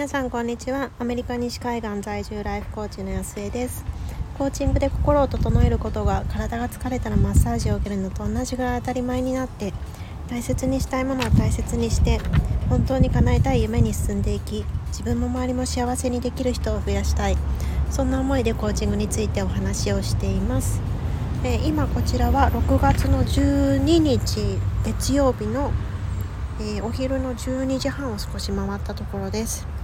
皆さんこんにちは。アメリカ西海岸在住ライフコーチの安江です。コーチングで心を整えることが体が疲れたらマッサージを受けるのと同じぐらい当たり前になって大切にしたいものを大切にして本当に叶えたい夢に進んでいき自分も周りも幸せにできる人を増やしたい。そんな思いでコーチングについてお話をしています、えー、今こちらは6月の12日月曜日の、えー、お昼の12時半を少し回ったところです。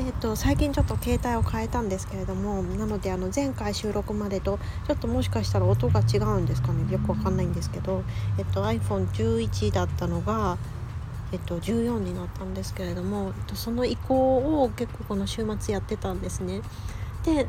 えーと、最近ちょっと携帯を変えたんですけれどもなのであの前回収録までとちょっともしかしたら音が違うんですかねよくわかんないんですけど、えっと、iPhone11 だったのが、えっと、14になったんですけれども、えっと、その移行を結構この週末やってたんですね。で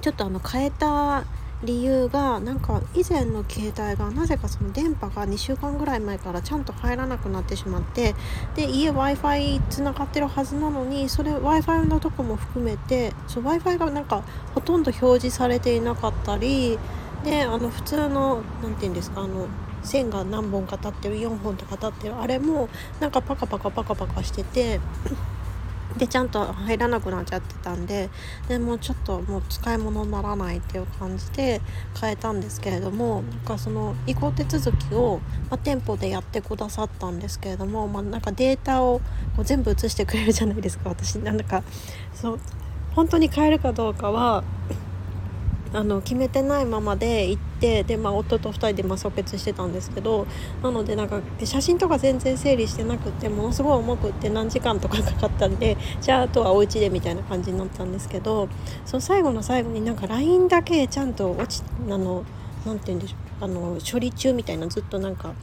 ちょっとあの変えた理由がなんか以前の携帯がなぜかその電波が2週間ぐらい前からちゃんと入らなくなってしまってで家 w i f i つながってるはずなのにそれ w i f i のとこも含めて w i f i がなんかほとんど表示されていなかったりであの普通の何て言うんですかあの線が何本か立ってる4本とか立ってるあれもなんかパカパカパカパカしててでちゃんと入らなくなっちゃってたんででもうちょっともう使い物にならないっていう感じで変えたんですけれどもなんかその移行手続きを、まあ、店舗でやってくださったんですけれども、まあ、なんかデータをこう全部移してくれるじゃないですか私。なんかそう本当に変えるかどうかはあの決めてないままで行ってで、まあ、夫と2人でま即決してたんですけどなのでなんか写真とか全然整理してなくてものすごい重くって何時間とかかかったんでじゃああとはお家でみたいな感じになったんですけどその最後の最後になんか LINE だけちゃんと落ちあのなて言うんでしょうあの処理中みたいなずっとなんか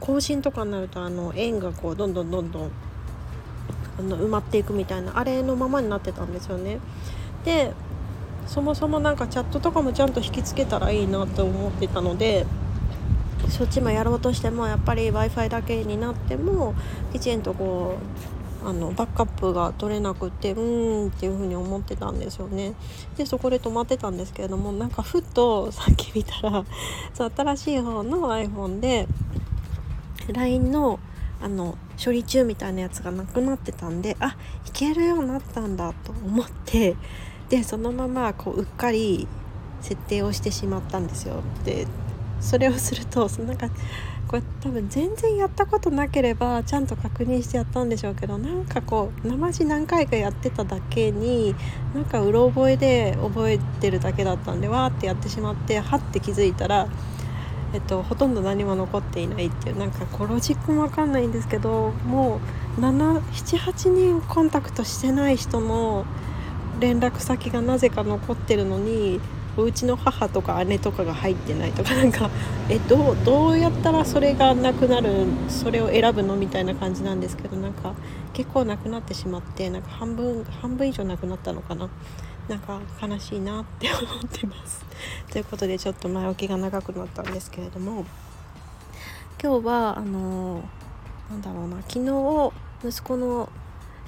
更新とかになるとあの円がこうどんどんどんどんあの埋まっていくみたいなあれのままになってたんですよね。でそもそもなんかチャットとかもちゃんと引きつけたらいいなと思ってたのでそっちもやろうとしてもやっぱり w i f i だけになってもきちんとこうあのバックアップが取れなくてうーんっていう風に思ってたんですよね。でそこで止まってたんですけれどもなんかふっとさっき見たら そう新しい方の iPhone で LINE のあの処理中みたいなやつがなくなってたんであいけるようになったんだと思ってでそのままこううっかり設定をしてしまったんですよ。でそれをするとそのなんかこれ多分全然やったことなければちゃんと確認してやったんでしょうけどなんかこう生地何回かやってただけになんかうろ覚えで覚えてるだけだったんでわーってやってしまってはって気づいたら、えっと、ほとんど何も残っていないっていうなんかこうロジックも分かんないんですけどもう78人コンタクトしてない人の連絡先がなぜか残ってるのにお家の母とか姉とかが入ってないとかなんかえどうどうやったらそれがなくなるそれを選ぶのみたいな感じなんですけどなんか結構なくなってしまってなんか半分半分以上なくなったのかななんか悲しいなって思ってます。ということでちょっと前置きが長くなったんですけれども今日はあの、なんだろうな昨日息子の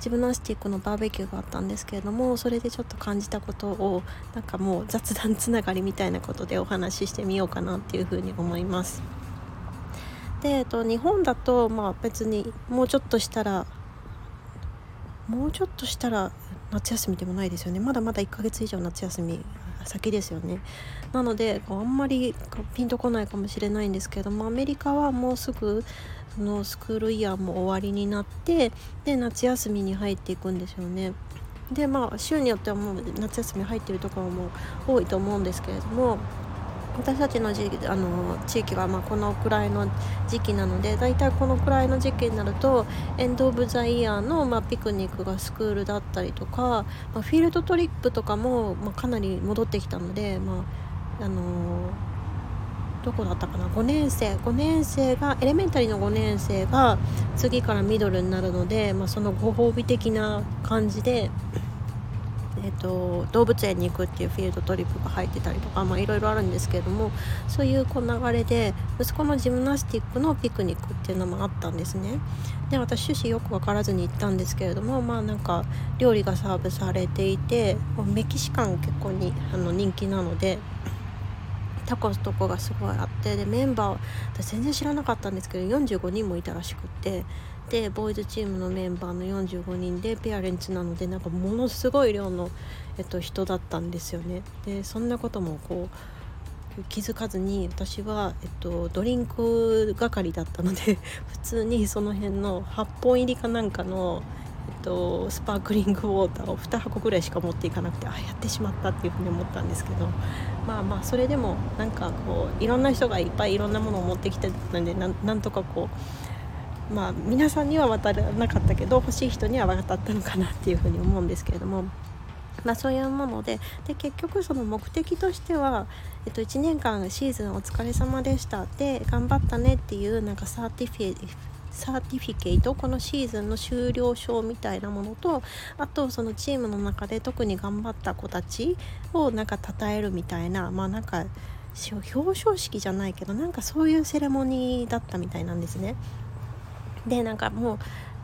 ジムナスティックのバーベキューがあったんですけれどもそれでちょっと感じたことをなんかもう雑談つながりみたいなことでお話ししてみようかなっていうふうに思います。で、えっと、日本だとまあ別にもうちょっとしたらもうちょっとしたら夏休みでもないですよねまだまだ1ヶ月以上夏休み先ですよねなのでこうあんまりピンとこないかもしれないんですけどもアメリカはもうすぐそのスクールイヤーも終わりになってで夏休みに入っていくんですよね。でまあ週によってはもう夏休み入ってるところも多いと思うんですけれども私たちの地あの地域はまこのくらいの時期なのでだいたいこのくらいの時期になるとエンド・オブ・ザ・イヤーの、まピクニックがスクールだったりとか、まフィールドトリップとかも、まかなり戻ってきたので、まあのどこだったかな？5年生。5年生がエレメンタリーの5年生が次からミドルになるので、まあ、そのご褒美的な感じで、えーと、動物園に行くっていうフィールドトリップが入ってたりとかいろいろあるんですけれどもそういうこう流れで息子のジムナスティックのピクニックっていうのもあったんですね。で私趣旨よく分からずに行ったんですけれどもまあなんか料理がサーブされていてメキシカン結構にあの人気なので。タコスとこがすごいあってでメンバー私全然知らなかったんですけど45人もいたらしくってでボーイズチームのメンバーの45人でペアレンツなのでなんかものすごい量の、えっと、人だったんですよね。でそんなこともこう気づかずに私は、えっと、ドリンク係だったので 普通にその辺の8本入りかなんかのえっと、スパークリングウォーターを2箱ぐらいしか持っていかなくてあやってしまったっていうふうに思ったんですけどまあまあそれでもなんかこういろんな人がいっぱいいろんなものを持ってきてたんでなんとかこうまあ皆さんには渡らなかったけど欲しい人には渡ったのかなっていうふうに思うんですけれども。まあ、そういうものでで結局その目的としては、えっと、1年間シーズンお疲れ様でしたで頑張ったねっていうなんか certifi certificate？このシーズンの終了証みたいなものとあとそのチームの中で特に頑張った子たちをなんか称えるみたいなまあなんか表彰式じゃないけどなんかそういうセレモニーだったみたいなんですね。でなんかもう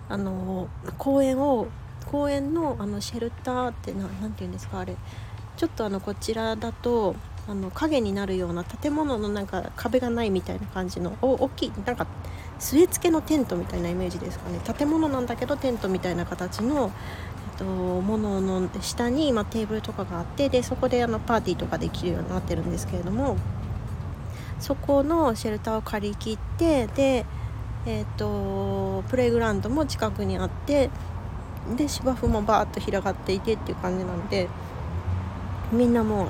あの公園を公園のあのシェルターって何て言うんですかあれ。ちょっとあのこちらだとあの影になるような建物のなんか壁がないみたいな感じの大きいなんか据え付けのテントみたいなイメージですかね。建物なんだけどテントみたいな形の、えっと、ものの下に、まあ、テーブルとかがあってでそこであのパーティーとかできるようになってるんですけれどもそこのシェルターを借り切ってで、えっと、プレイグラウンドも近くにあってで芝生もバーッと広がっていてっていう感じなのでみんなもう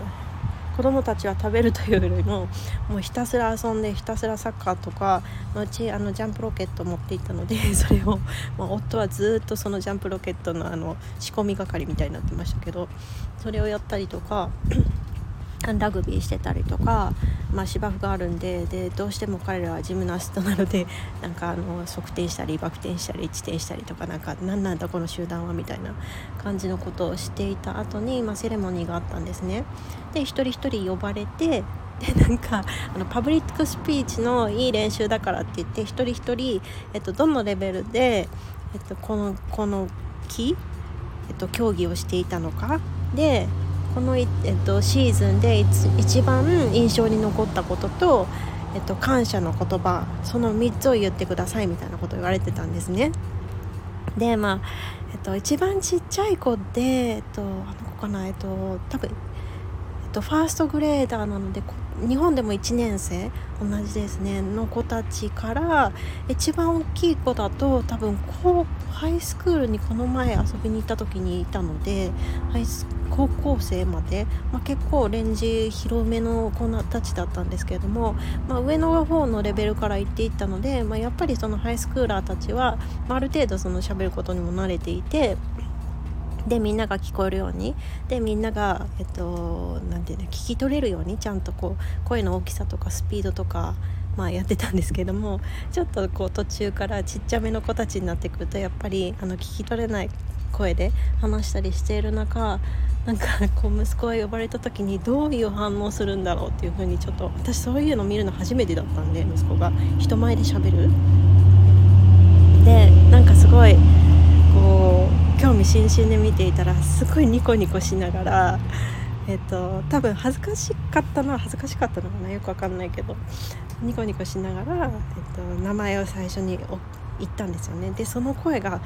子供たちは食べるというよりももうひたすら遊んでひたすらサッカーとかうちあのジャンプロケット持っていったので それを、まあ、夫はずっとそのジャンプロケットのあの仕込み係みたいになってましたけどそれをやったりとかラグビーしてたりとか、まあ、芝生があるんででどうしても彼らはジムナストなので なんかあの側転したりバク転したり地転したりとかなんか何なんだこの集団はみたいな感じのことをしていた後に、まあ、セレモニーがあったんですね。で一人一人呼ばれてでなんかあのパブリックスピーチのいい練習だからって言って一人一人、えっと、どのレベルで、えっと、このこの木、えっと、競技をしていたのかでこの、えっと、シーズンで一番印象に残ったことと、えっと、感謝の言葉その3つを言ってくださいみたいなことを言われてたんですね。でまあ、えっと、一番ちっちゃい子で、えっと、あの子かな、えっと、多分、と、ファーストグレーダーなので日本でも1年生同じですねの子たちから一番大きい子だと多分高ハイスクールにこの前遊びに行った時にいたのでハイス高校生まで、まあ、結構レンジ広めの子たちだったんですけれども、まあ、上の方のレベルから行っていったので、まあ、やっぱりそのハイスクーラーたちは、まあ、ある程度その喋ることにも慣れていて。でみんなが聞こえるように。でみんながえっと何て言うの聞き取れるようにちゃんとこう声の大きさとかスピードとかまあ、やってたんですけどもちょっとこう途中からちっちゃめの子たちになってくるとやっぱりあの聞き取れない声で話したりしている中なんかこう息子が呼ばれた時にどういう反応するんだろうっていう風にちょっと私そういうの見るの初めてだったんで息子が。人前でしゃべる。でなんかすごい興味津々で見ていたらすごいニコニコしながらえっと多分恥ずかしかったのは恥ずかしかったのかなよくわかんないけどニコニコしながら、えっと、名前を最初に言ったんですよね。でその声が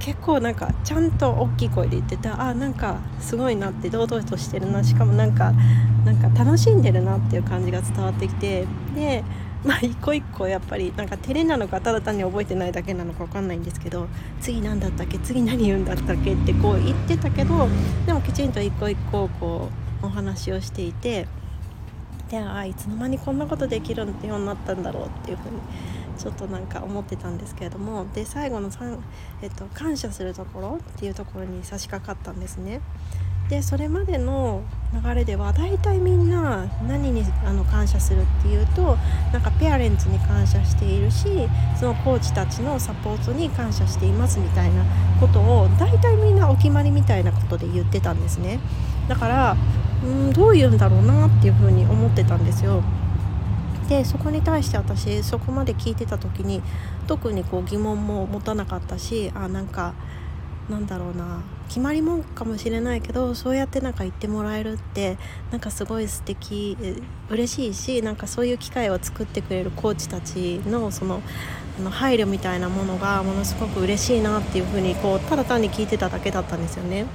結構なんかちゃんと大きい声で言ってたあなんかすごいなって堂々としてるな。しかもなんかなんか楽しんでるなっていう感じが伝わってきてでまあ一個一個やっぱりなんか照れなのかただ単に覚えてないだけなのか分かんないんですけど次何だったっけ？次何言うんだったっけってこう言ってたけどでもきちんと一個一個こうお話をしていてであいつの間にこんなことできるようになったんだろうっていうふうにちょっとなんか思ってたんですけれどもで最後のえっと、感謝するところっていうところに差し掛かったんですね。でそれまでの流れでは大体みんな何にあの感謝するっていうとなんかペアレンツに感謝しているしそのコーチたちのサポートに感謝していますみたいなことを大体みんなお決まりみたいなことで言ってたんですね。だからうんどう言うんだろうなっていうふうに思ってたんですよ。でそこに対して私そこまで聞いてた時に特にこう疑問も持たなかったしあなんかなんだろうな決まりもんかもしれないけどそうやってなんか言ってもらえるってなんかすごい素敵嬉しいしなんかそういう機会を作ってくれるコーチたちのそのあの配慮みたいなものがものすごく嬉しいなっていうふうにこうただ単に聞いてただけだったんですよね。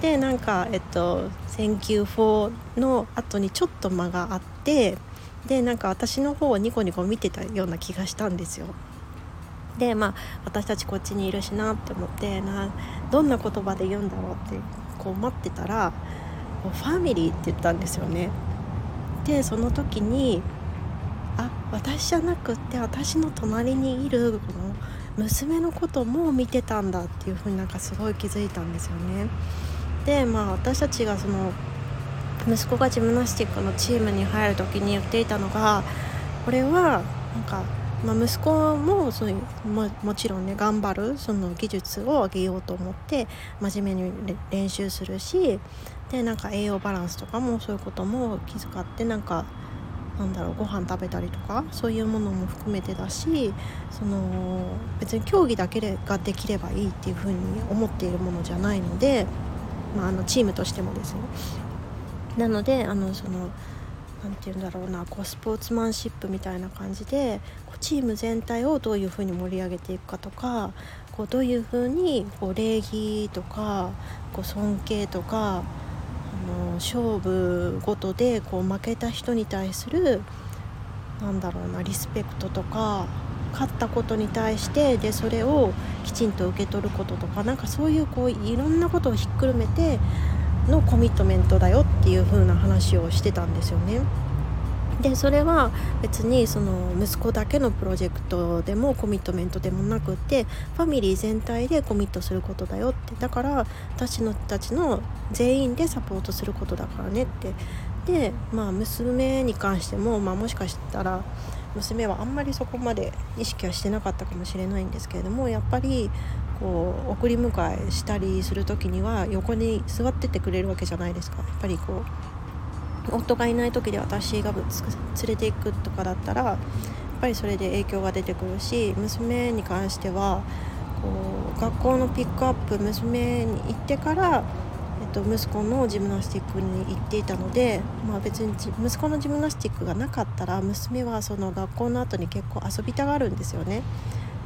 でなんかえっと「Thank you for」の後にちょっと間があってでなんか私の方をニコニコ見てたような気がしたんですよ。でまあ私たちこっちにいるしなって思ってなどんな言葉で言うんだろうってこう待ってたら「ファミリー」って言ったんですよね。でその時にあ私じゃなくって私の隣にいるこの娘のことも見てたんだっていうふうになんかすごい気づいたんですよね。でまあ私たちがその息子がジムナスティックのチームに入る時に言っていたのがこれはなんか、まあ、息子もそういうももちろんね頑張るその技術を上げようと思って真面目に練習するしでなんか栄養バランスとかもそういうことも気遣ってなんかなんだろうご飯食べたりとかそういうものも含めてだしその別に競技だけができればいいっていうふうに思っているものじゃないので、まあ、あのチームとしてもですね。なのであのその何て言うんだろうなこうスポーツマンシップみたいな感じでこうチーム全体をどういうふうに盛り上げていくかとかこうどういうふうにこう礼儀とかこう尊敬とかあの勝負ごとでこう負けた人に対するなんだろうなリスペクトとか勝ったことに対してでそれをきちんと受け取ることとかなんかそういうこういろんなことをひっくるめてのコミットメントだよっていう風な話をしてたんですよね。でそれは別にその息子だけのプロジェクトでもコミットメントでもなくってファミリー全体でコミットすることだよってだから私のたちの全員でサポートすることだからねってでまあ娘に関しても、まあ、もしかしたら娘はあんまりそこまで意識はしてなかったかもしれないんですけれどもやっぱりこう送り迎えしたりする時には横に座っててくれるわけじゃないですか。やっぱりこう夫がいない時で私が連れていくとかだったらやっぱりそれで影響が出てくるし娘に関してはこう学校のピックアップ娘に行ってからと、息子のジムナスティックに行っていたので、まあ、別に息子のジムナスティックがなかったら娘はその学校の後に結構遊びたがるんですよね。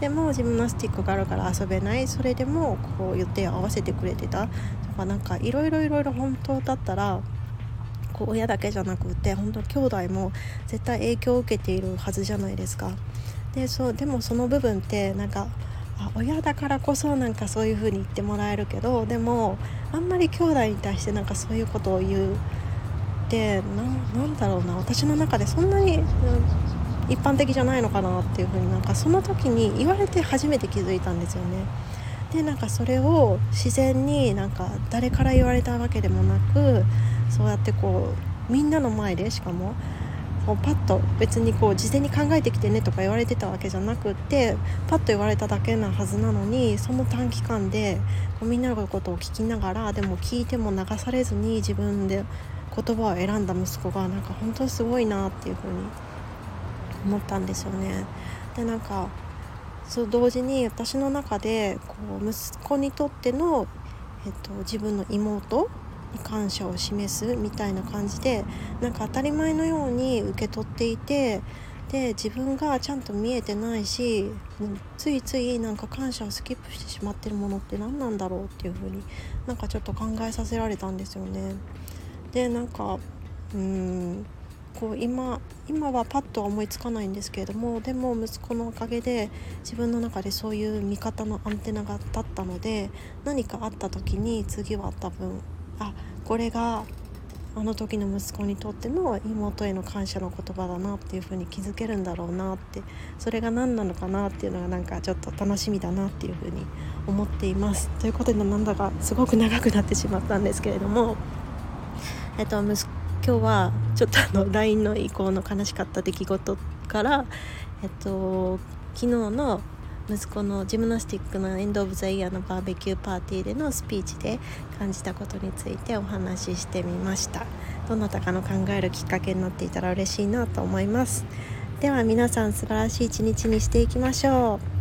でもジムナスティックがあるから遊べないそれでもこう予定を合わせてくれてたとかなんかいろいろいろいろ本当だったらこう親だけじゃなくて本当兄弟も絶対影響を受けているはずじゃないですか。でそうでもその部分ってなんかあ親だからこそなんかそういう風に言ってもらえるけどでもあんまり兄弟に対してなんかそういうことを言うってなんだろうな私の中でそんなに、うん、一般的じゃないのかなっていう風になんかその時に言われて初めて気づいたんですよね。でなんかそれを自然になんか誰から言われたわけでもなくそうやってこうみんなの前でしかもこうパッと別にこう事前に考えてきてねとか言われてたわけじゃなくってパッと言われただけなはずなのにその短期間でこうみんなのことを聞きながらでも聞いても流されずに自分で言葉を選んだ息子がなんか本当にすごいなっていうふうに思ったんですよね。でなんかそう同時に私の中でこう息子にとっての、えっと、自分の妹感謝を示すみたいな感じでなんか当たり前のように受け取っていてで自分がちゃんと見えてないしついついなんか感謝をスキップしてしまってるものって何なんだろうっていう風になんかちょっと考えさせられたんですよね。でなんかうーんこう今今はパッとは思いつかないんですけれどもでも息子のおかげで自分の中でそういう味方のアンテナが立ったので何かあった時に次は多分あこれがあの時の息子にとっての妹への感謝の言葉だなっていう風に気づけるんだろうなってそれが何なのかなっていうのがなんかちょっと楽しみだなっていう風に思っています。ということでなんだかすごく長くなってしまったんですけれども、えっと、息今日はちょっとあの LINE の移行の悲しかった出来事から、えっと、昨日の息子のジムナスティックのエンド・オブ・ザ・イヤーのバーベキューパーティーでのスピーチで感じたことについてお話ししてみました。どなたかの考えるきっかけになっていたら嬉しいなと思います。では皆さん素晴らしい一日にしていきましょう。